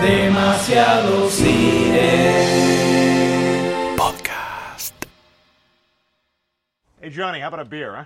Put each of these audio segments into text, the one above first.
Demasiado cine. Podcast. Hey, Johnny, how about a beer, huh?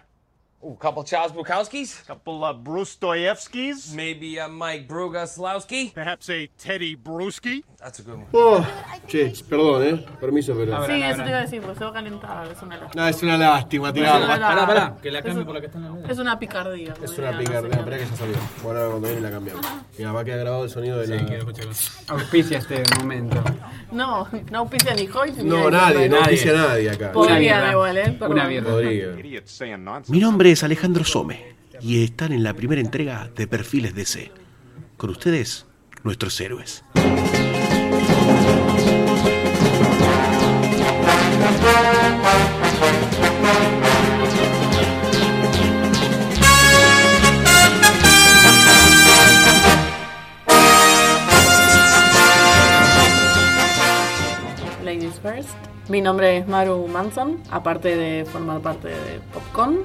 Ooh, couple Charles Bukowskis? Couple uh, Bruce Dostoevskis? Maybe a Mike Brugaslowski? Perhaps a Teddy Bruschi? That's a good one. Oh, che, perdón, eh. Permiso, pero. Sí, eso te iba a decir, porque se va a calentar, es una lástima. No, es una lástima, una- Pará, pará, que la es cambie por la que está en la mesa. Es una picardía. Es una picardía, espera que ya salió. Bueno, ahora cuando viene la cambiamos. Mira, va a quedar grabado el sonido de la. Sí, quiero escucharlo. Auspicia este momento. No, no auspicia ni Hoyt ni No, nadie, no auspicia a nadie acá. Podrían birra. igual, ¿eh? Una birra. Mi nombre es Alejandro Some y están en la primera entrega de Perfiles DC. Con ustedes, nuestros héroes. Ladies first. Mi nombre es Maru Manson, aparte de formar parte de Popcon,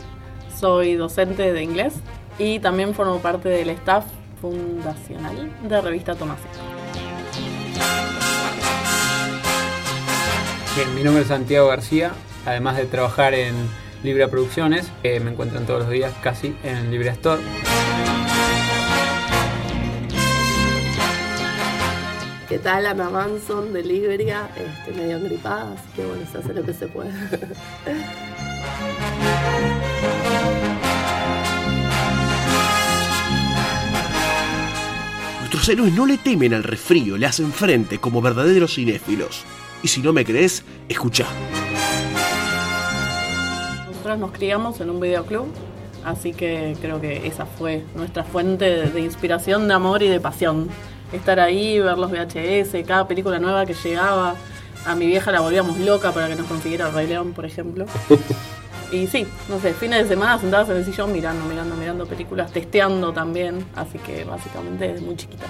soy docente de inglés y también formo parte del staff fundacional de Revista Tomás. Bien, mi nombre es Santiago García. Además de trabajar en Libra Producciones, eh, me encuentran todos los días casi en Libra Store. ¿Qué tal Ana Manson de Libria? Este, medio gripada, así que bueno, se hace lo que se puede. Nuestros héroes no le temen al resfrío, le hacen frente como verdaderos cinéfilos. Y si no me crees, escucha. Nosotros nos criamos en un videoclub, así que creo que esa fue nuestra fuente de, de inspiración, de amor y de pasión. Estar ahí, ver los VHS, cada película nueva que llegaba. A mi vieja la volvíamos loca para que nos consiguiera el Rey León, por ejemplo. Y sí, no sé, fines de semana sentadas en el sillón mirando, mirando, mirando películas, testeando también. Así que básicamente desde muy chiquita.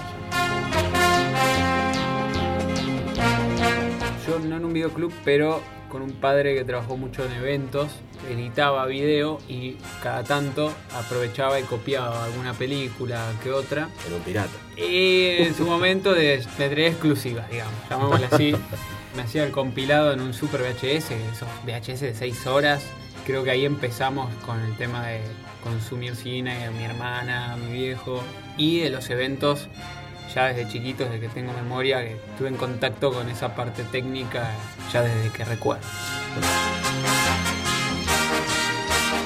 Yo no en un videoclub, pero con un padre que trabajó mucho en eventos, editaba video y cada tanto aprovechaba y copiaba alguna película que otra. Pero pirata. Y en su momento de, de entrega exclusiva, digamos, llamémosle así. Me hacía el compilado en un super VHS, esos VHS de 6 horas. Creo que ahí empezamos con el tema de consumir cine, mi hermana, mi viejo. Y de los eventos, ya desde chiquito, desde que tengo memoria, que estuve en contacto con esa parte técnica ya desde que recuerdo.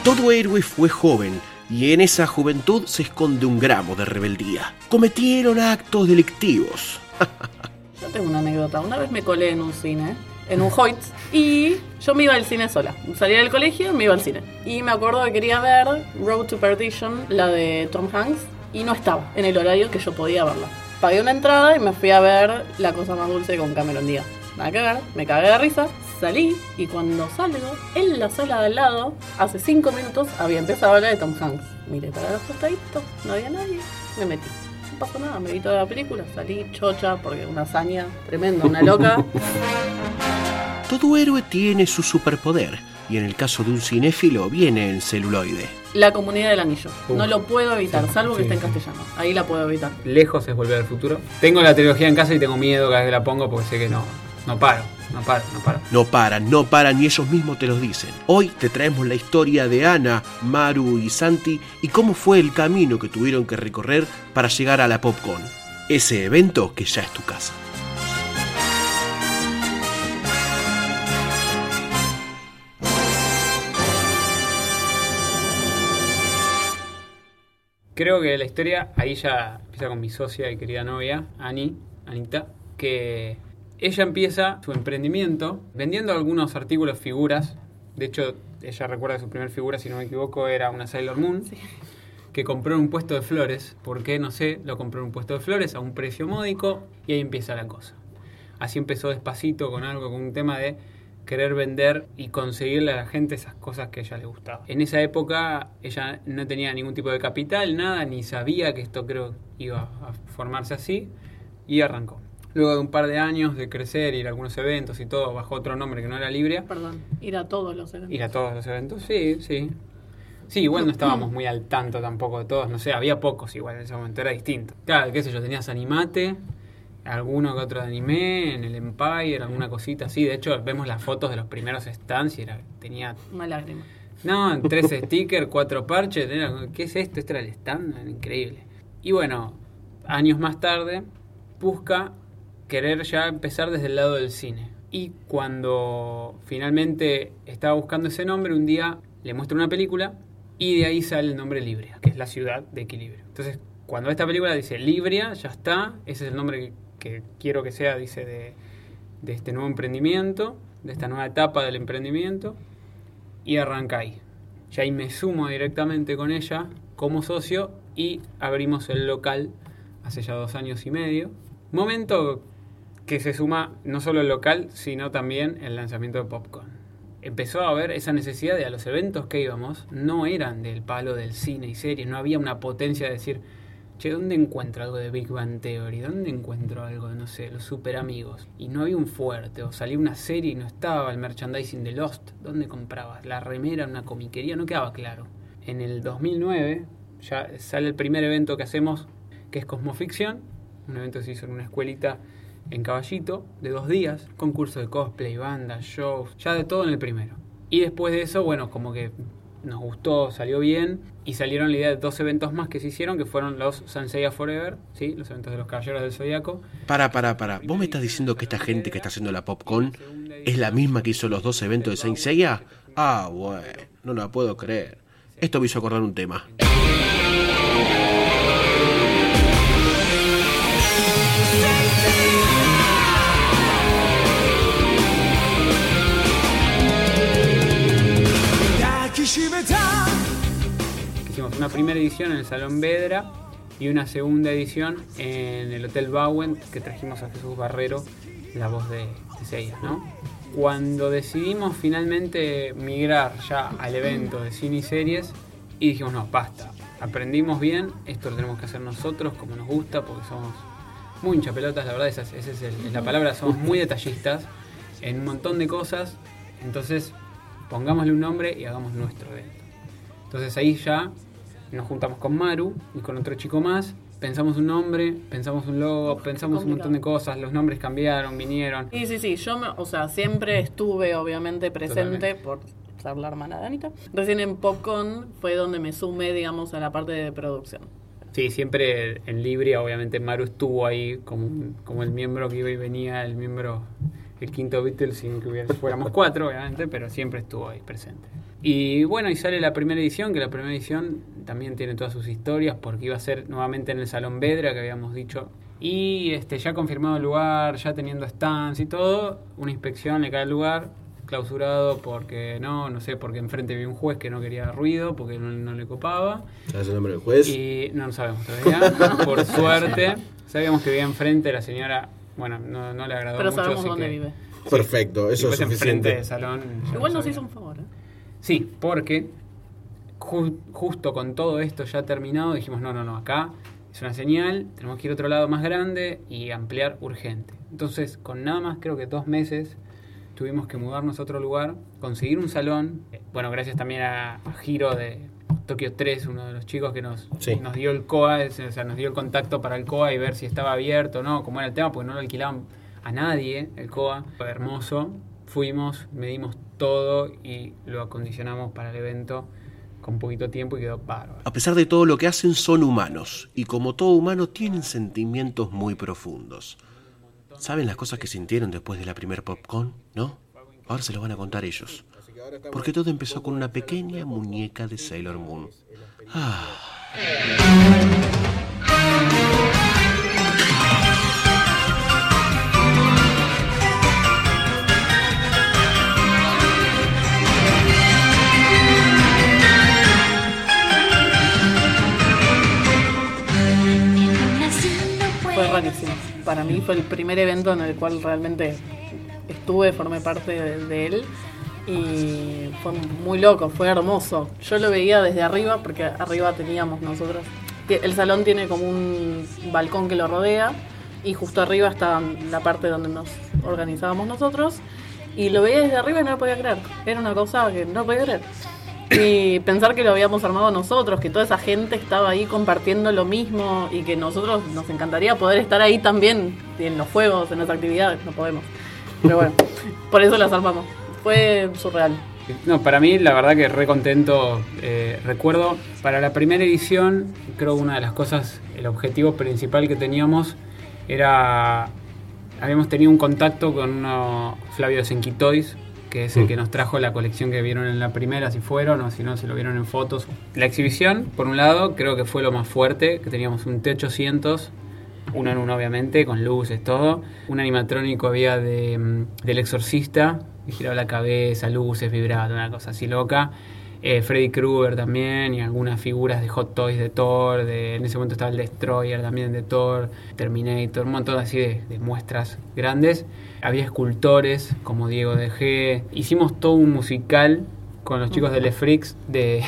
Todo héroe fue joven y en esa juventud se esconde un gramo de rebeldía. Cometieron actos delictivos. Yo tengo una anécdota. Una vez me colé en un cine, en un Hoyt, y yo me iba al cine sola. Salía del colegio me iba al cine. Y me acuerdo que quería ver Road to Perdition, la de Tom Hanks, y no estaba en el horario que yo podía verla. Pagué una entrada y me fui a ver La cosa más dulce con Cameron Díaz. Nada que me cagué de risa, salí y cuando salgo, en la sala de al lado, hace cinco minutos había empezado a hablar de Tom Hanks. Miré para los costaditos, no había nadie, me metí. Pasó nada, me vi toda la película, salí chocha porque una hazaña tremenda, una loca. Todo héroe tiene su superpoder y en el caso de un cinéfilo viene en celuloide. La comunidad del anillo. Uf. No lo puedo evitar, Sí, salvo que sí, esté en castellano. Ahí la puedo evitar. Lejos es volver al futuro. Tengo la trilogía en casa y tengo miedo cada vez que la pongo porque sé que no, no paro, no paro, no paro. No paran, no paran y ellos mismos te los dicen. Hoy te traemos la historia de Ana, Maru y Santi y cómo fue el camino que tuvieron que recorrer para llegar a la PopCon. Ese evento que ya es tu casa. Creo que la historia ahí ya empieza con mi socia y querida novia, Ani, Anita, que ella empieza su emprendimiento vendiendo algunos artículos, figuras. De hecho, ella recuerda que su primer figura, si no me equivoco, era una Sailor Moon, que compró en un puesto de flores. ¿Por qué? No sé, lo compró en un puesto de flores a un precio módico y ahí empieza la cosa. Así empezó despacito con algo, con un tema de querer vender y conseguirle a la gente esas cosas que a ella le gustaba. En esa época ella no tenía ningún tipo de capital, nada, ni sabía que esto creo iba a formarse así y arrancó. Luego de un par de años de crecer, ir a algunos eventos y todo, bajo otro nombre que no era Libria, Perdón, ir a todos los eventos. ir a todos los eventos, sí, sí. Sí, igual no estábamos muy al tanto tampoco de todos, no sé, había pocos igual en ese momento, era distinto. Claro, qué sé yo, tenías Animate, alguno que otro de anime, en el Empire, alguna cosita así. De hecho, vemos las fotos de los primeros stands y era, tenía, Una lágrima. no, tres stickers, cuatro parches, era, ¿qué es esto? Este era el stand, era increíble. Y bueno, años más tarde, busca querer ya empezar desde el lado del cine. Y cuando finalmente estaba buscando ese nombre, un día le muestra una película y de ahí sale el nombre Libria, que es la ciudad de equilibrio. Entonces, cuando esta película dice Libria, ya está, ese es el nombre que, que quiero que sea, dice, de, de este nuevo emprendimiento, de esta nueva etapa del emprendimiento, y arranca ahí. Ya ahí me sumo directamente con ella como socio y abrimos el local hace ya dos años y medio. Momento que se suma no solo el local, sino también el lanzamiento de Popcorn. Empezó a haber esa necesidad de a los eventos que íbamos, no eran del palo del cine y series, no había una potencia de decir, che, ¿dónde encuentro algo de Big Bang Theory? ¿Dónde encuentro algo de, no sé, los super amigos? Y no había un fuerte, o salía una serie y no estaba el merchandising de Lost, ¿dónde comprabas? La remera una comiquería, no quedaba claro. En el 2009 ya sale el primer evento que hacemos, que es Cosmoficción, un evento que se hizo en una escuelita en Caballito, de dos días, concurso de cosplay, bandas, shows, ya de todo en el primero. Y después de eso, bueno, como que nos gustó, salió bien, y salieron la idea de dos eventos más que se hicieron, que fueron los Sanseiya Forever, ¿sí? los eventos de los Caballeros del Zodíaco. Para, para, para. ¿Vos me estás diciendo que esta gente que está haciendo la PopCon es la misma que hizo los dos eventos de Saint Seiya? Ah, bueno, no la puedo creer. Esto me hizo acordar un tema. Una primera edición en el Salón Vedra y una segunda edición en el Hotel Bowen, que trajimos a Jesús Barrero, la voz de, de Seiya, ¿no? Cuando decidimos finalmente migrar ya al evento de cine y series, dijimos, no, basta, aprendimos bien, esto lo tenemos que hacer nosotros como nos gusta, porque somos muy hinchapelotas, la verdad, esa, es- esa es la palabra, somos muy detallistas en un montón de cosas, entonces pongámosle un nombre y hagamos nuestro evento. Entonces ahí ya nos juntamos con Maru y con otro chico más, pensamos un nombre, pensamos un logo, pensamos un montón de cosas, los nombres cambiaron, vinieron. Sí, sí, sí. Yo, me- o sea, siempre estuve obviamente presente Totalmente. por ser la hermana de Anita. Recién en Popcorn fue donde me sumé, digamos, a la parte de producción. Sí, siempre en Libria, obviamente Maru estuvo ahí como, como el miembro que iba y venía, el miembro, el quinto Beatle, sin que hubiera- fuéramos cuatro, obviamente, pero siempre estuvo ahí presente. Y bueno, y sale la primera edición, que la primera edición también tiene todas sus historias, porque iba a ser nuevamente en el Salón Vedra, que habíamos dicho. Y este ya confirmado el lugar, ya teniendo stands y todo, una inspección le cae al lugar, clausurado porque no, no sé, porque enfrente había un juez que no quería ruido, porque no, no le copaba. ¿Sabes el nombre del juez? Y no lo sabemos todavía. Por suerte, sabíamos que vivía enfrente, la señora, bueno, no, no le agradó Pero mucho. sabemos así dónde que- vive. Perfecto, eso es enfrente suficiente. del salón. Igual nos hizo un favor, ¿eh? Sí, porque ju- justo con todo esto ya terminado, dijimos, no, no, no, acá es una señal, tenemos que ir a otro lado más grande y ampliar urgente. Entonces, con nada más creo que dos meses, tuvimos que mudarnos a otro lugar, conseguir un salón. Eh, Bueno, gracias también a, a Giro de Tokio 3, uno de los chicos que nos, Sí. nos dio el COA, o sea, nos dio el contacto para el COA y ver si estaba abierto o no, cómo era el tema, porque no lo alquilaban a nadie el COA. Fue hermoso. Fuimos, medimos todo y lo acondicionamos para el evento con poquito tiempo y quedó bárbaro. A pesar de todo lo que hacen, son humanos. Y como todo humano, tienen sentimientos muy profundos. ¿Saben las cosas que sintieron después de la primer popcorn? ¿No? Ahora se lo van a contar ellos. Porque todo empezó con una pequeña muñeca de Sailor Moon. Ah. Fue rarísimo. Para mí fue el primer evento en el cual realmente estuve, formé parte de, de él. Y fue muy loco, fue hermoso. Yo lo veía desde arriba, porque arriba teníamos nosotros. El salón tiene como un balcón que lo rodea. Y justo arriba está la parte donde nos organizábamos nosotros. Y lo veía desde arriba y no lo podía creer. Era una cosa que no podía creer. Y pensar que lo habíamos armado nosotros, que toda esa gente estaba ahí compartiendo lo mismo y que nosotros nos encantaría poder estar ahí también en los juegos, en las actividades, no podemos. Pero bueno, por eso las armamos. Fue surreal. No, para mí la verdad que re contento. Eh, recuerdo, para la primera edición, creo que una de las cosas, el objetivo principal que teníamos era, habíamos tenido un contacto con uno, Flavio Senquitois, que es el que nos trajo la colección que vieron en la primera, si fueron o si no, se lo vieron en fotos. La exhibición, por un lado, creo que fue lo más fuerte, que teníamos un T800, uno en uno obviamente, con luces, todo. Un animatrónico había de, mm, del exorcista, que giraba la cabeza, luces, vibraba, una cosa así loca. Eh, Freddy Krueger también y algunas figuras de Hot Toys de Thor, en ese momento estaba el Destroyer también de Thor, Terminator, un montón así de, muestras grandes. Había escultores como Diego de G. Hicimos todo un musical con los chicos de Le Freaks de,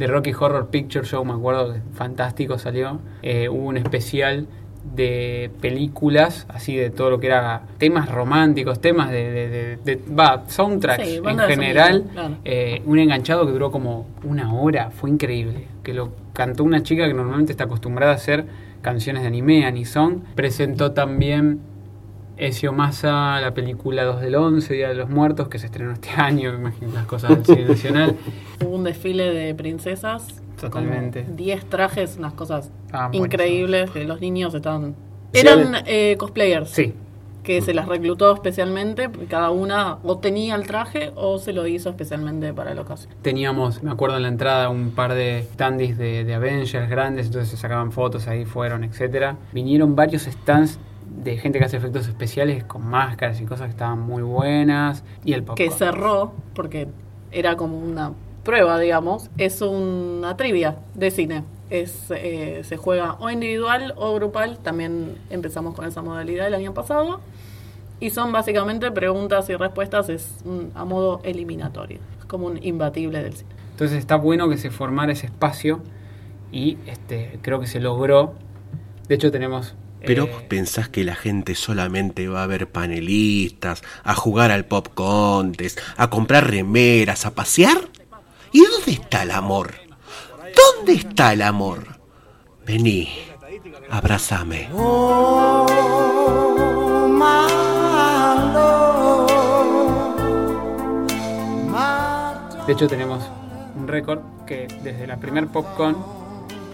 de Rocky Horror Picture Show, me acuerdo, fantástico salió. Eh, hubo un especial de películas, así de todo lo que era temas románticos, temas de, de, de- de- va, soundtracks Sí, en general. sonido, claro. Eh, un enganchado que duró como una hora, fue increíble. Que lo cantó una chica que normalmente está acostumbrada a hacer canciones de anime, Anison. Presentó también Ezio Massa, la película 2 del 11, Día de los Muertos, que se estrenó este año, me imagino las cosas del cine nacional. Hubo un desfile de princesas. Totalmente. como 10 trajes, unas cosas Ah, increíbles. que los niños estaban. Eran eh, cosplayers. Sí, Que se las reclutó especialmente. Cada una o tenía el traje o se lo hizo especialmente para la ocasión. Teníamos, me acuerdo en la entrada, un par de standees de, de Avengers grandes, entonces se sacaban fotos, ahí fueron, etcétera. Vinieron varios stands de gente que hace efectos especiales con máscaras y cosas que estaban muy buenas. Y el popcorn. Que cerró, porque era como una prueba, digamos. Es una trivia de cine. Es, eh, se juega o individual o grupal. También empezamos con esa modalidad el año pasado. Y son básicamente preguntas y respuestas es mm, a modo eliminatorio. Es como un imbatible del cine. Entonces está bueno que se formara ese espacio y este creo que se logró. De hecho tenemos... Pero eh, vos pensás que la gente solamente va a ver panelistas, a jugar al pop contest, a comprar remeras, a pasear. ¿Y dónde está el amor? ¿Dónde está el amor? Vení, abrázame. De hecho tenemos un récord que desde la primer PopCon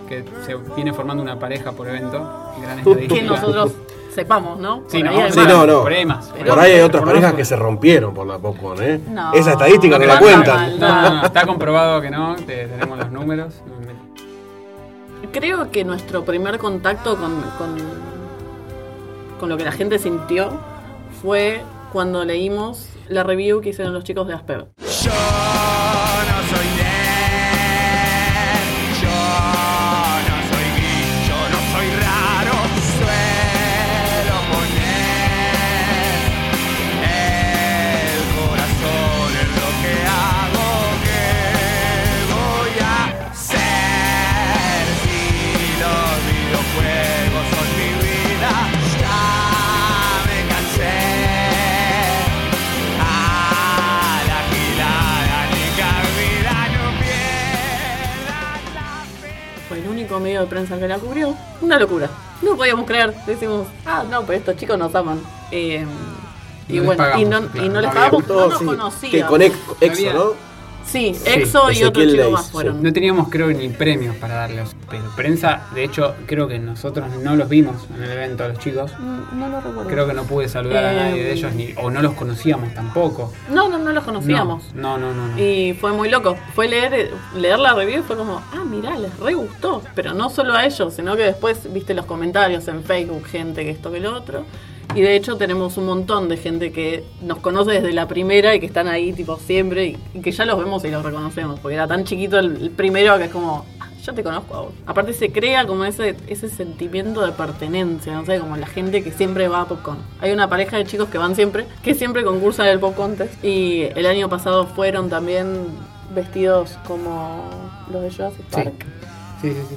que se viene formando una pareja por evento, gran estadística. Que nosotros sepamos, ¿no? Sí, Por no, Sí, no, no. Por ahí más. Por ahí hay otras parejas que se rompieron por la popcorn, ¿eh? No. Esa estadística no la cuentan. no, No, no, no, está comprobado que no, te- tenemos los números. Creo que nuestro primer contacto con, con, con lo que la gente sintió fue cuando leímos la review que hicieron los chicos de Aspev. Yo no soy Medio de prensa que la cubrió. Una locura. No podíamos creer. Decimos, ah, no, pero estos chicos nos aman. Eh, y No bueno, y no, claro. y no les pagamos, no todo, nos sí, conocíamos. Que con ex- Exo, ¿no? Sí, EXO y Ezequiel otro chico más sí. fueron. No teníamos creo ni premios para darles, pero prensa, de hecho creo que nosotros no los vimos en el evento, los chicos. Mm, No lo recuerdo. Creo que no pude saludar a Eh, nadie de ellos, ni, o no los conocíamos tampoco. No, no, no los conocíamos. No, no, no, no. Y fue muy loco. Fue leer, leer la review y fue como, ah, mirá, les re gustó. Pero no solo a ellos, sino que después viste los comentarios en Facebook, gente que esto que lo otro. Y de hecho tenemos un montón de gente que nos conoce desde la primera y que están ahí tipo siempre y, y que ya los vemos y los reconocemos. Porque era tan chiquito el, el primero que es como, ah, yo te conozco a vos. Aparte se crea como ese, ese sentimiento de pertenencia, no sé, como la gente que siempre va a Popcorn. Hay una pareja de chicos que van siempre, que siempre concursan el Pop Contest. Y el año pasado fueron también vestidos como los de Jurassic Sí. Park. Sí, sí, sí.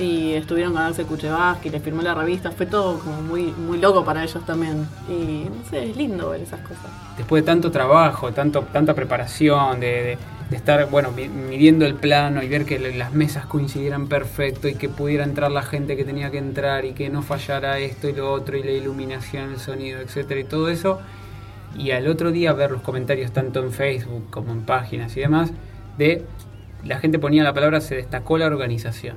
Y estuvieron con Axel Kuchevaski, les firmó la revista, fue todo como muy, muy loco para ellos también. Y no sé, es lindo ver esas cosas. Después de tanto trabajo, tanto, tanta preparación, de, de- estar, bueno, mi- midiendo el plano y ver que las mesas coincidieran perfecto y que pudiera entrar la gente que tenía que entrar y que no fallara esto y lo otro y la iluminación, el sonido, etcétera y todo eso. Y al otro día ver los comentarios tanto en Facebook como en páginas y demás de la gente ponía la palabra se destacó la organización.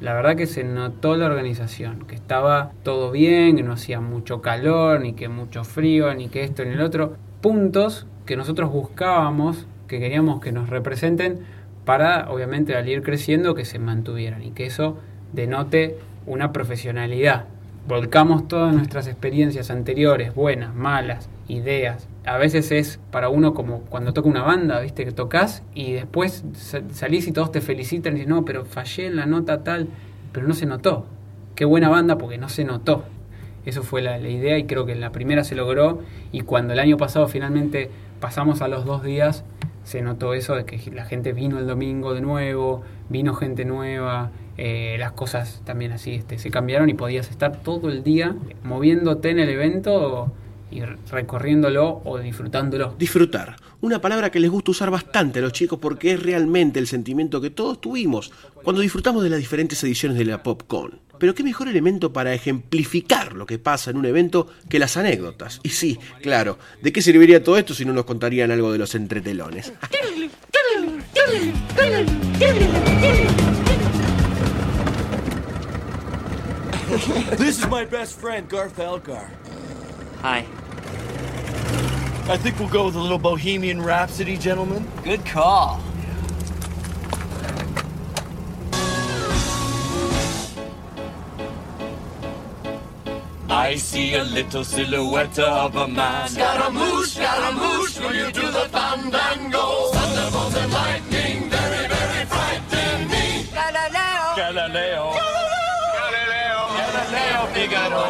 La verdad que se notó la organización, que estaba todo bien, que no hacía mucho calor, ni que mucho frío, ni que esto ni el otro. Puntos que nosotros buscábamos, que queríamos que nos representen para, obviamente, al ir creciendo, que se mantuvieran y que eso denote una profesionalidad. Volcamos todas nuestras experiencias anteriores, buenas, malas, ideas. A veces es para uno como cuando toca una banda, ¿viste? Que tocas y después sa- salís y todos te felicitan y dicen, no, pero fallé en la nota tal, pero no se notó. Qué buena banda porque no se notó. Eso fue la, la idea y creo que en la primera se logró y cuando el año pasado finalmente pasamos a los dos días, se notó eso de que la gente vino el domingo de nuevo, vino gente nueva, eh, las cosas también así este, se cambiaron y podías estar todo el día moviéndote en el evento y recorriéndolo o disfrutándolo. Disfrutar, una palabra que les gusta usar bastante a los chicos porque es realmente el sentimiento que todos tuvimos cuando disfrutamos de las diferentes ediciones de la PopCon. Pero qué mejor elemento para ejemplificar lo que pasa en un evento que las anécdotas. Y sí, claro, ¿de qué serviría todo esto si no nos contarían algo de los entretelones? This is my best friend, Garth Elgar. Hi. I think we'll go with a little Bohemian Rhapsody, gentlemen. Good call. I see a little silhouette of a man. Scaramouche, Scaramouche, will you do the fandango? Thunderbolt and lightning, very, very frightening me. Galileo. Galileo. Galileo. Galileo Figaro.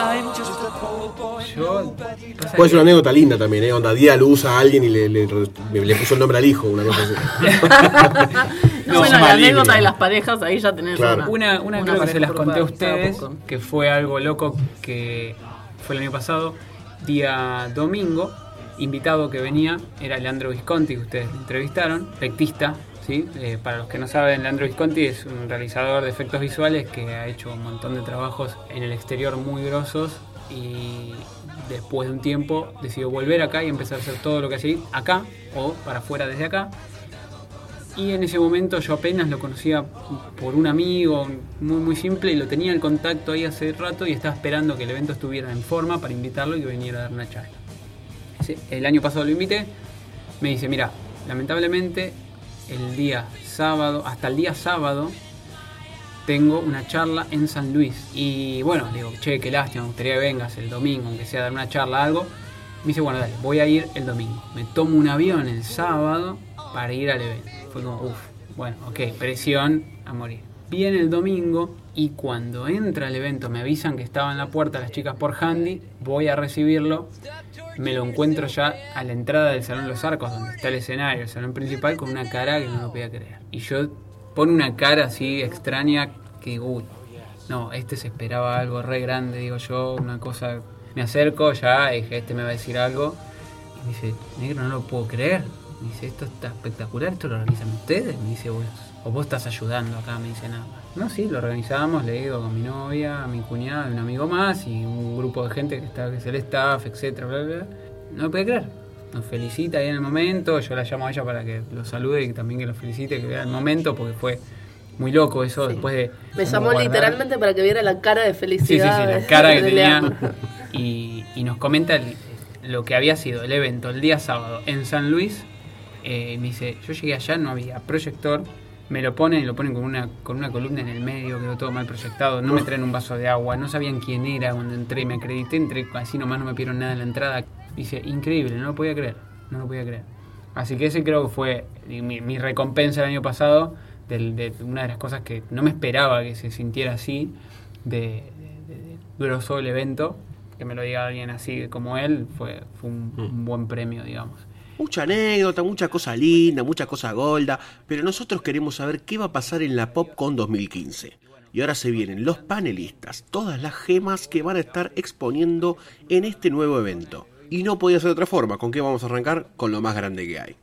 I'm a. Yo, Puede ser que- una anécdota linda también, ¿eh? Onda, Día lo usa a alguien y le, le- le puso el nombre al hijo, una cosa así. No, bueno, la anécdota de las parejas, ahí ya tenés Claro. una. Una, una, que se las conté a ustedes, que fue algo loco que fue el año pasado, día domingo, invitado que venía era Leandro Visconti, que ustedes entrevistaron, efectista, ¿sí? Eh, para los que no saben, Leandro Visconti es un realizador de efectos visuales que ha hecho un montón de trabajos en el exterior muy grosos y después de un tiempo decidió volver acá y empezar a hacer todo lo que hacía acá o para afuera desde acá. Y en ese momento yo apenas lo conocía por un amigo muy muy simple y lo tenía el contacto ahí hace rato y estaba esperando que el evento estuviera en forma para invitarlo y que viniera a dar una charla. El año pasado lo invité, me dice, mira, lamentablemente el día sábado, hasta el día sábado, tengo una charla en San Luis. Y bueno, le digo, che, qué lástima, me gustaría que vengas el domingo, aunque sea dar una charla, algo. Me dice, bueno, dale, voy a ir el domingo. Me tomo un avión el sábado para ir al evento. Fue como, uff, bueno, ok, presión a morir. Viene el domingo y cuando entra al evento me avisan que estaba en la puerta las chicas por handy, voy a recibirlo. Me lo encuentro ya a la entrada del Salón Los Arcos, donde está el escenario, el salón principal, con una cara que no lo podía creer. Y yo pone una cara así extraña que uy, no, este se esperaba algo re grande, digo yo, una cosa. Me acerco ya, dije, este me va a decir algo. Y me dice, negro, no lo puedo creer. Me dice, esto está espectacular, esto lo organizan ustedes. Me dice, vos, o vos estás ayudando acá, me dice nada. No, sí, lo organizamos, le digo con mi novia, mi cuñada, un amigo más y un grupo de gente que está, que es el staff, etcétera, bla, bla. No lo puede creer. Nos felicita ahí en el momento, yo la llamo a ella para que lo salude y también que lo felicite, que vea el momento, porque fue muy loco eso después de... Me llamó guardar- literalmente para que viera la cara de Sí, sí, felicidad. sí, la cara que tenía. Y, y nos comenta el- lo que había sido el evento el día sábado en San Luis. Eh, y me dice, yo llegué allá, no había proyector. Me lo ponen y lo ponen con una, con una columna en el medio, quedó todo mal proyectado. No me traen un vaso de agua, no sabían quién era cuando entré. Me acredité, entré así nomás, no me pidieron nada en la entrada. Dice, increíble, no lo podía creer, no lo podía creer. Así que ese creo que fue mi, mi recompensa el año pasado, del- de, una de las cosas que no me esperaba que se sintiera así, de, de, de- de grosso el evento, que me lo diga alguien así como él, fue, fue un, un buen premio, digamos. Mucha anécdota, mucha cosa linda, mucha cosa golda, pero nosotros queremos saber qué va a pasar en la PopCon 2015. Y ahora se vienen los panelistas, todas las gemas que van a estar exponiendo en este nuevo evento. Y no podía ser de otra forma. ¿Con qué vamos a arrancar? Con lo más grande que hay.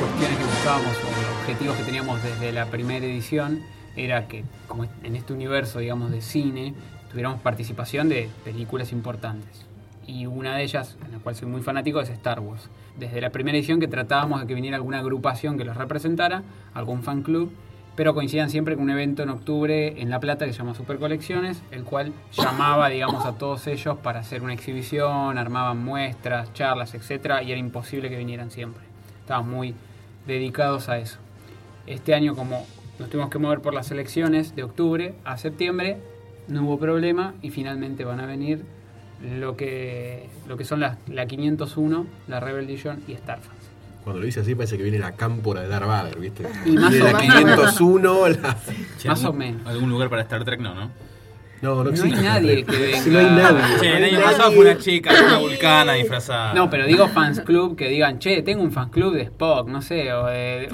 cuestiones que buscábamos o objetivos que teníamos desde la primera edición era que como en este universo digamos de cine tuviéramos participación de películas importantes y una de ellas en la cual soy muy fanático es Star Wars desde la primera edición que tratábamos de que viniera alguna agrupación que los representara algún fan club pero coincidían siempre con un evento en octubre en La Plata que se llama Super Colecciones, el cual llamaba, digamos, a todos ellos para hacer una exhibición, armaban muestras, charlas, etcétera, y era imposible que vinieran siempre. Estaban muy dedicados a eso. Este año, como nos tuvimos que mover por las elecciones de octubre a septiembre, no hubo problema y finalmente van a venir lo que, lo que son las, la 501, la Rebel Edition y Starfans. Cuando lo dice así parece que viene la cámpora de Darth Vader, ¿viste? Y más Viene o la menos. 501, la... Más o menos. Algún lugar para Star Trek no, ¿no? No, no No hay existe. nadie que venga. No hay nadie. Che, el año pasado nadie. fue una chica, una vulcana disfrazada. No, pero digo fans club que digan, che, tengo un fan club de Spock, no sé, o, de-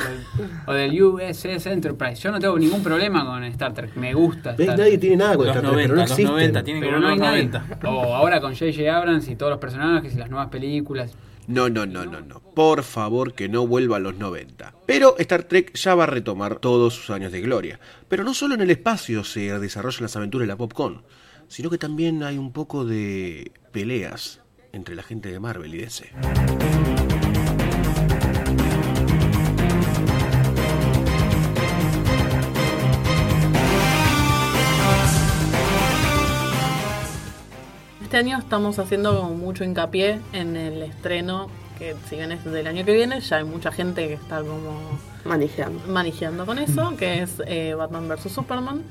o- o del USS Enterprise. Yo no tengo ningún problema con Star Trek, me gusta. Star Nadie Trek. tiene nada con Los Star Trek, 90, pero no los existe. 90, tienen que Pero no hay nadie. los 90. O ahora con J.J. Abrams y todos los personajes y las nuevas películas. No, no, no, no, no. Por favor que no vuelva a los 90. Pero Star Trek ya va a retomar todos sus años de gloria. Pero no solo en el espacio se desarrollan las aventuras de la Popcorn, sino que también hay un poco de peleas entre la gente de Marvel y DC. Este año estamos haciendo como mucho hincapié en el estreno, que si bien es del año que viene, ya hay mucha gente que está como Manejando. manejando con eso, que es eh, Batman vs. Superman.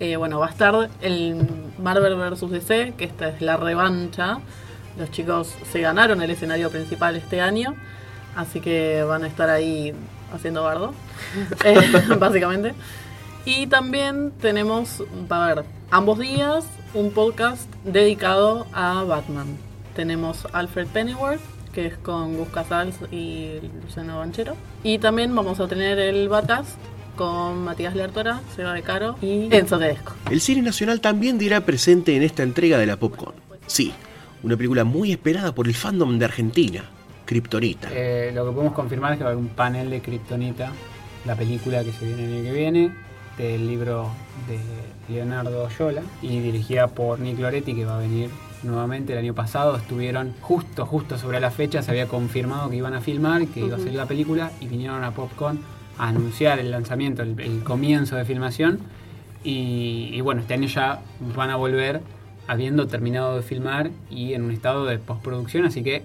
Eh, bueno, va a estar el Marvel vs. DC, que esta es la revancha. Los chicos se ganaron el escenario principal este año, así que van a estar ahí haciendo bardo, eh, básicamente. Y también tenemos, a haber ambos días un podcast dedicado a Batman. Tenemos Alfred Pennyworth, que es con Gus Casals y Luciano Banchero. Y también vamos a tener el Batcast con Matías Lertora, Seba de Caro y Enzo Tedesco. El cine nacional también dirá presente en esta entrega de la Popcorn. Sí, una película muy esperada por el fandom de Argentina, Kryptonita. Eh, lo que podemos confirmar es que va a haber un panel de Kryptonita, la película que se viene el año que viene, del libro de Leonardo Oyola y dirigida por Nick Loretti, que va a venir nuevamente el año pasado. Estuvieron justo, justo sobre la fecha, se había confirmado que iban a filmar, que iba a salir la película y vinieron a Popcorn a anunciar el lanzamiento, el, el comienzo de filmación. Y, y bueno, este año ya van a volver habiendo terminado de filmar y en un estado de postproducción, así que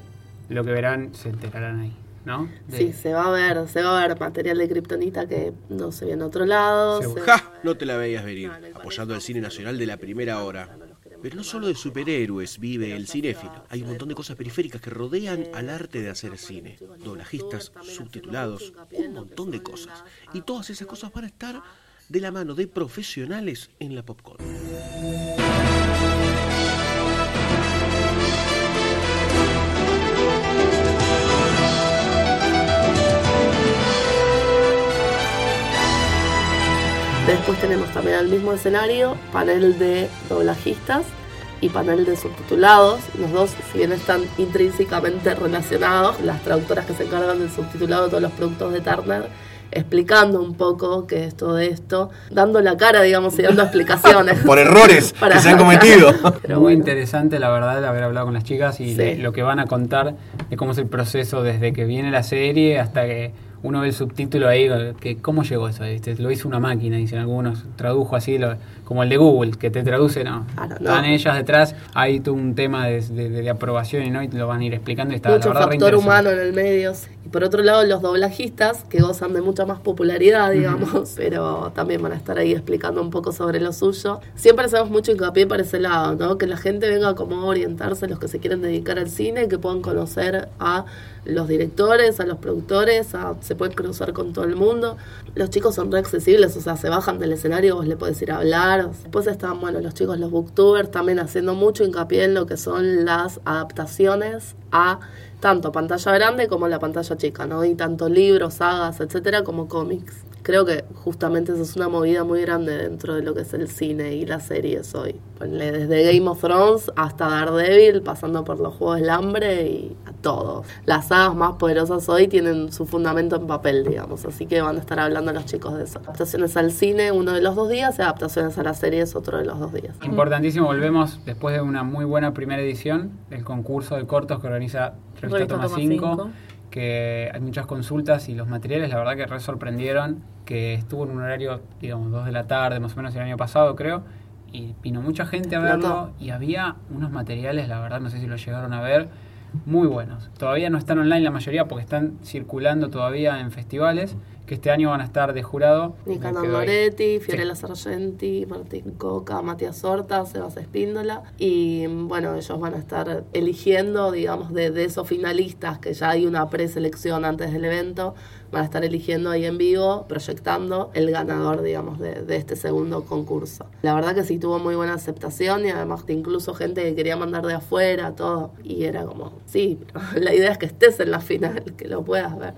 lo que verán se enterarán ahí, ¿no? De- Sí, se va a ver, se va a ver material de Kryptonita que no se ve en otro lado. Se ¡Ja! No te la veías venir, apoyando al cine nacional de la primera hora. Pero no solo de superhéroes vive el cinéfilo. Hay un montón de cosas periféricas que rodean al arte de hacer cine. Doblajistas, subtitulados, un montón de cosas. Y todas esas cosas van a estar de la mano de profesionales en la popcorn. Después tenemos también al mismo escenario panel de doblajistas y panel de subtitulados. Los dos, si bien están intrínsecamente relacionados, las traductoras que se encargan del subtitulado de todos los productos de Turner, explicando un poco qué es todo esto, dando la cara, digamos, y dando explicaciones. Por errores Para- que se han cometido. Pero Muy bueno. interesante, la verdad, el haber hablado con las chicas y Sí. lo que van a contar de cómo es el proceso desde que viene la serie hasta que uno ve el subtítulo ahí, que cómo llegó eso, ¿viste? lo hizo una máquina, dicen algunos, tradujo así, lo- como el de Google, que te traduce, no, Claro, no. están ellas detrás, hay todo un tema de, de- de aprobación y no, y te lo van a ir explicando y está, la Mucho verdad, re factor humano en el medio. Por otro lado, los doblajistas, que gozan de mucha más popularidad, digamos, pero también van a estar ahí explicando un poco sobre lo suyo. Siempre hacemos mucho hincapié para ese lado, ¿no? Que la gente venga como a orientarse, los que se quieren dedicar al cine, que puedan conocer a los directores, a los productores, a- se pueden cruzar con todo el mundo. Los chicos son re accesibles, o sea, se bajan del escenario, vos le podés ir a hablar. Después están, bueno, los chicos, los booktubers, también haciendo mucho hincapié en lo que son las adaptaciones a tanto pantalla grande como la pantalla chica, ¿no? Y tanto libros, sagas, etcétera, como cómics. Creo que justamente eso es una movida muy grande dentro de lo que es el cine y las series hoy. Ponle desde Game of Thrones hasta Daredevil, pasando por los Juegos del Hambre y a todos. Las sagas más poderosas hoy tienen su fundamento en papel, digamos, así que van a estar hablando los chicos de eso. Adaptaciones al cine uno de los dos días y adaptaciones a las series otro de los dos días. Importantísimo, volvemos después de una muy buena primera edición del concurso de cortos que organiza Revista Revista Toma Toma 5, Cinco. que hay muchas consultas y los materiales la verdad que re sorprendieron, que estuvo en un horario, digamos, 2 de la tarde más o menos el año pasado creo, y vino mucha gente a verlo y había unos materiales, la verdad no sé si lo llegaron a ver, muy buenos. Todavía no están online la mayoría porque están circulando todavía en festivales, que este año van a estar de jurado. Nicanor. Moretti, Fiorella Sargenti, Martín Coca, Matías Horta, Sebas Espíndola. Y bueno, ellos van a estar eligiendo, digamos, de, de esos finalistas, que ya hay una preselección antes del evento, van a estar eligiendo ahí en vivo, proyectando el ganador, digamos, de, de este segundo concurso. La verdad que sí tuvo muy buena aceptación y además incluso gente que quería mandar de afuera, todo. Y era como, sí, pero la idea es que estés en la final, que lo puedas ver.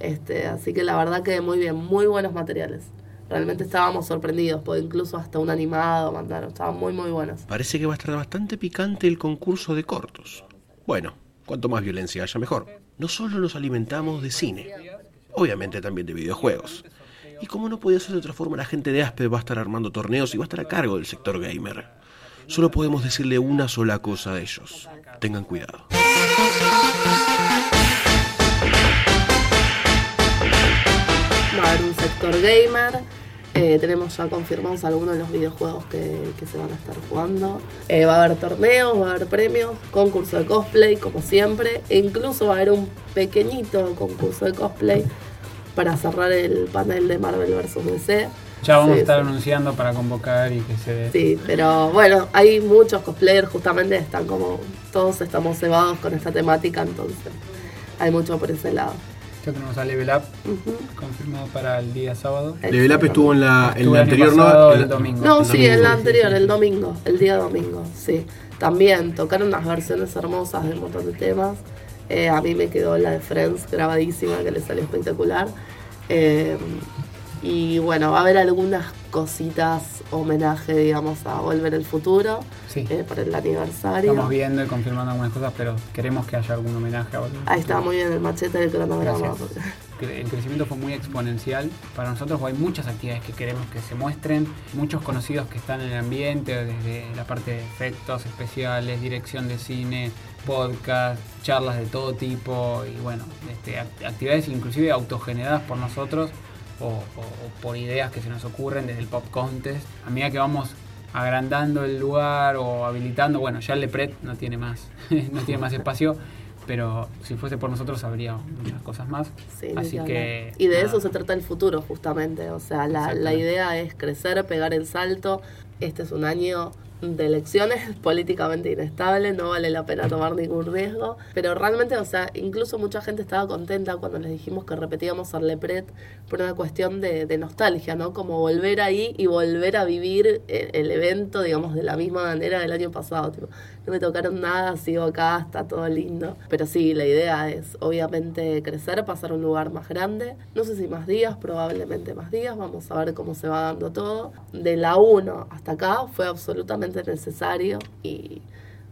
Este, así que la verdad que muy bien, muy buenos materiales. Realmente estábamos sorprendidos, porque incluso hasta un animado mandaron, estaban muy muy buenos. Parece que va a estar bastante picante el concurso de cortos. Bueno, cuanto más violencia haya mejor. No solo nos alimentamos de cine, obviamente también de videojuegos. Y como no podía ser de otra forma, la gente de Aspe va a estar armando torneos y va a estar a cargo del sector gamer. Solo podemos decirle una sola cosa a ellos. Tengan cuidado. Va a haber un sector gamer. eh, tenemos ya confirmados algunos de los videojuegos que, que se van a estar jugando. Eh, va a haber torneos, va a haber premios, concurso de cosplay, como siempre. E incluso va a haber un pequeñito concurso de cosplay para cerrar el panel de Marvel vs. DC. Ya vamos Sí, a estar sí. anunciando para convocar y que se... Sí, pero bueno, hay muchos cosplayers, justamente están como, todos estamos cebados con esta temática, entonces hay mucho por ese lado. Ya tenemos a Level Up confirmado para el día sábado. Level Up estuvo en la, en la el anterior, ¿no? pasado, En el la- domingo. No, el sí, domingo. el anterior, el domingo, el día domingo, sí. También tocaron unas versiones hermosas de un montón de temas. Eh, a mí me quedó la de Friends grabadísima, que le salió espectacular. Eh, y bueno, va a haber algunas cositas, homenaje, digamos, a Volver el Futuro, Sí. eh, por el aniversario. Estamos viendo y confirmando algunas cosas, pero queremos que haya algún homenaje a Volver Ahí está muy bien el machete del cronograma. El crecimiento fue muy exponencial. Para nosotros hay muchas actividades que queremos que se muestren, muchos conocidos que están en el ambiente, desde la parte de efectos especiales, dirección de cine, podcast, charlas de todo tipo y bueno, este, act- actividades inclusive autogeneradas por nosotros o, o- o por ideas que se nos ocurren desde el Pop Contest. A medida que vamos agrandando el lugar o habilitando, bueno, ya el Lepret no tiene más, no tiene más espacio, pero si fuese por nosotros habría muchas cosas más. Sí, Así que. Y de nada. eso se trata el futuro, justamente. O sea, la, la idea es crecer, pegar el salto. Este es un año de elecciones políticamente inestable, no vale la pena tomar ningún riesgo. Pero realmente, o sea, incluso mucha gente estaba contenta cuando les dijimos que repetíamos al Lepret por una cuestión de, de nostalgia, ¿no? Como volver ahí y volver a vivir el, el evento, digamos, de la misma manera del año pasado. Tipo, no me tocaron nada, sigo acá, está todo lindo. Pero sí, la idea es obviamente crecer, pasar a un lugar más grande. No sé si más días, probablemente más días. Vamos a ver cómo se va dando todo. De la 1 hasta acá fue absolutamente necesario y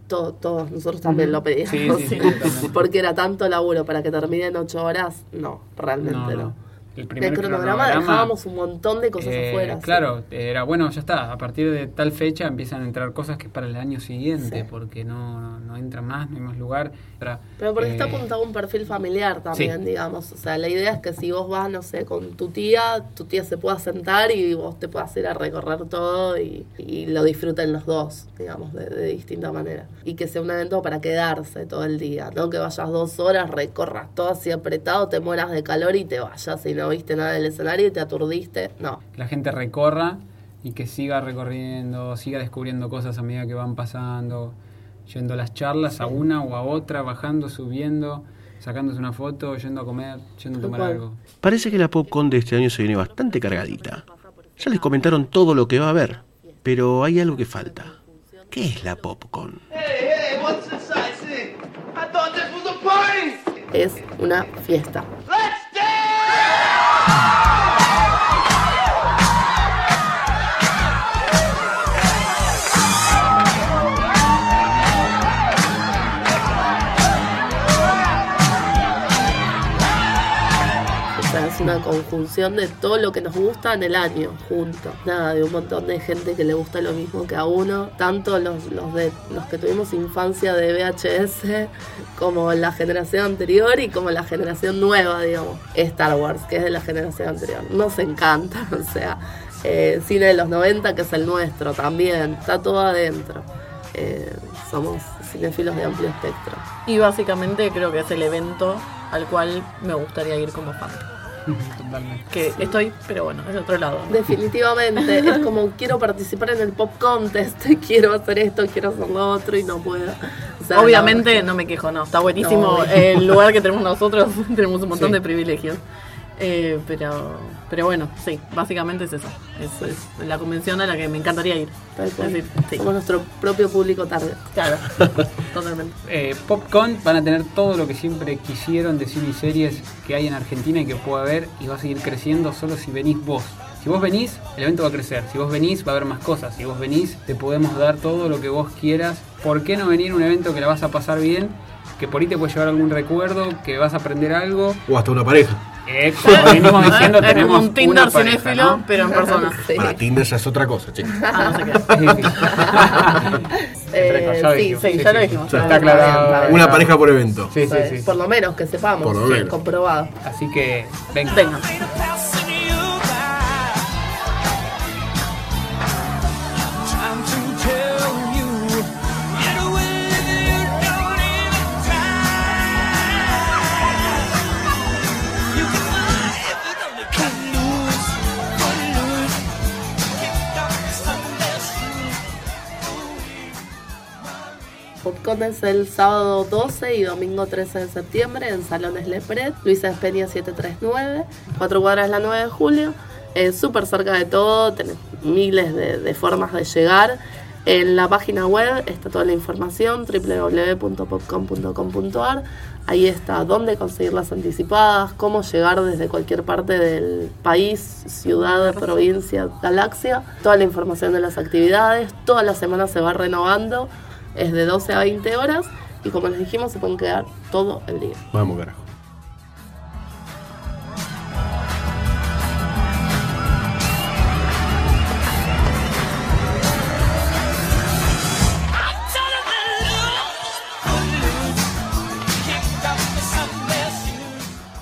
to- todos nosotros también lo pedíamos. Sí, sí, sí, totalmente. porque era tanto laburo para que termine en 8 horas. No, realmente No, no. no. El primer el cronograma cronograma, dejábamos un montón de cosas eh, afuera. sí. Claro, era bueno, ya está. A partir de tal fecha empiezan a entrar cosas que es para el año siguiente, Sí. porque no, no, no entra más, no hay más lugar. Para, Pero porque está eh, apuntado a un perfil familiar también, sí. digamos. O sea, la idea es que si vos vas, no sé, con tu tía, tu tía se pueda sentar y vos te puedas ir a recorrer todo y, y lo disfruten los dos, digamos, de, de distinta manera. Y que sea un evento para quedarse todo el día, no que vayas dos horas, recorras todo así apretado, te mueras de calor y te vayas y no viste nada del escenario y te aturdiste. No. la gente recorra y que siga recorriendo, siga descubriendo cosas a medida que van pasando, yendo a las charlas a una o a otra, bajando, subiendo, sacándose una foto, yendo a comer, yendo a tomar algo. Parece que la PopCon de este año se viene bastante cargadita. Ya les comentaron todo lo que va a haber, pero hay algo que falta. ¿Qué es la PopCon? Hey, hey, what's es una conjunción de todo lo que nos gusta en el año, juntos. Nada, de un montón de gente que le gusta lo mismo que a uno. Tanto los, los, que tuvimos infancia de VHS, como la generación anterior y como la generación nueva, digamos. Star Wars, que es de la generación anterior. Nos encanta, o sea, eh, cine de los 90, que es el nuestro también. Está todo adentro. Eh, somos cinéfilos de amplio espectro. Y básicamente creo que es el evento al cual me gustaría ir como fan. Totalmente. Que estoy, pero bueno, es de otro lado. ¿no? Definitivamente, es como quiero participar en el pop contest, quiero hacer esto, quiero hacer lo otro y no puedo. O sea, Obviamente no me quejo, no, está buenísimo No. el lugar que tenemos nosotros, tenemos un montón Sí. de privilegios. Eh, pero, pero bueno, sí, básicamente es eso. Es, es la convención a la que me encantaría ir. Tal cual. Es decir, sí, Somos nuestro propio público target. claro, totalmente. Eh, Popcorn van a tener todo lo que siempre quisieron de cine y series que hay en Argentina y que puede haber y va a seguir creciendo solo si venís vos. Si vos venís, el evento va a crecer. Si vos venís, va a haber más cosas. Si vos venís, te podemos dar todo lo que vos quieras. ¿Por qué no venir a un evento que la vas a pasar bien? Que por ahí te puede llevar algún recuerdo, que vas a aprender algo. O hasta una pareja. Como venimos diciendo, Es tenemos como un Tinder una pareja, cinéfilo, ¿no? pero en persona. Sí. Para Tinder ya es otra cosa, chicos. Ah, no sé qué. Eh, ya sí, dijimos. Sí, ya lo dijimos. Ya Ah, está bien, aclarado. Una pareja por evento. Sí, sí, sí. Por lo menos que sepamos, Por lo sí, menos. comprobado. Así que, venga. Venga. Shoes. Popcorn es el sábado 12 y domingo 13 de septiembre en Salones Lepret, Luisa Espeña 739, cuatro cuadras la 9 de julio. Es súper cerca de todo, tenés miles de, de formas de llegar. En la página web está toda la información, www.popcorn.com.ar. Ahí está dónde conseguir las anticipadas, cómo llegar desde cualquier parte del país, ciudad, provincia, galaxia. Toda la información de las actividades. Toda la semana se va renovando. Es de 12 a 20 horas. Y como les dijimos, se pueden quedar todo el día. Vamos, carajo.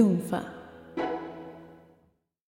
Cut. Lunfa.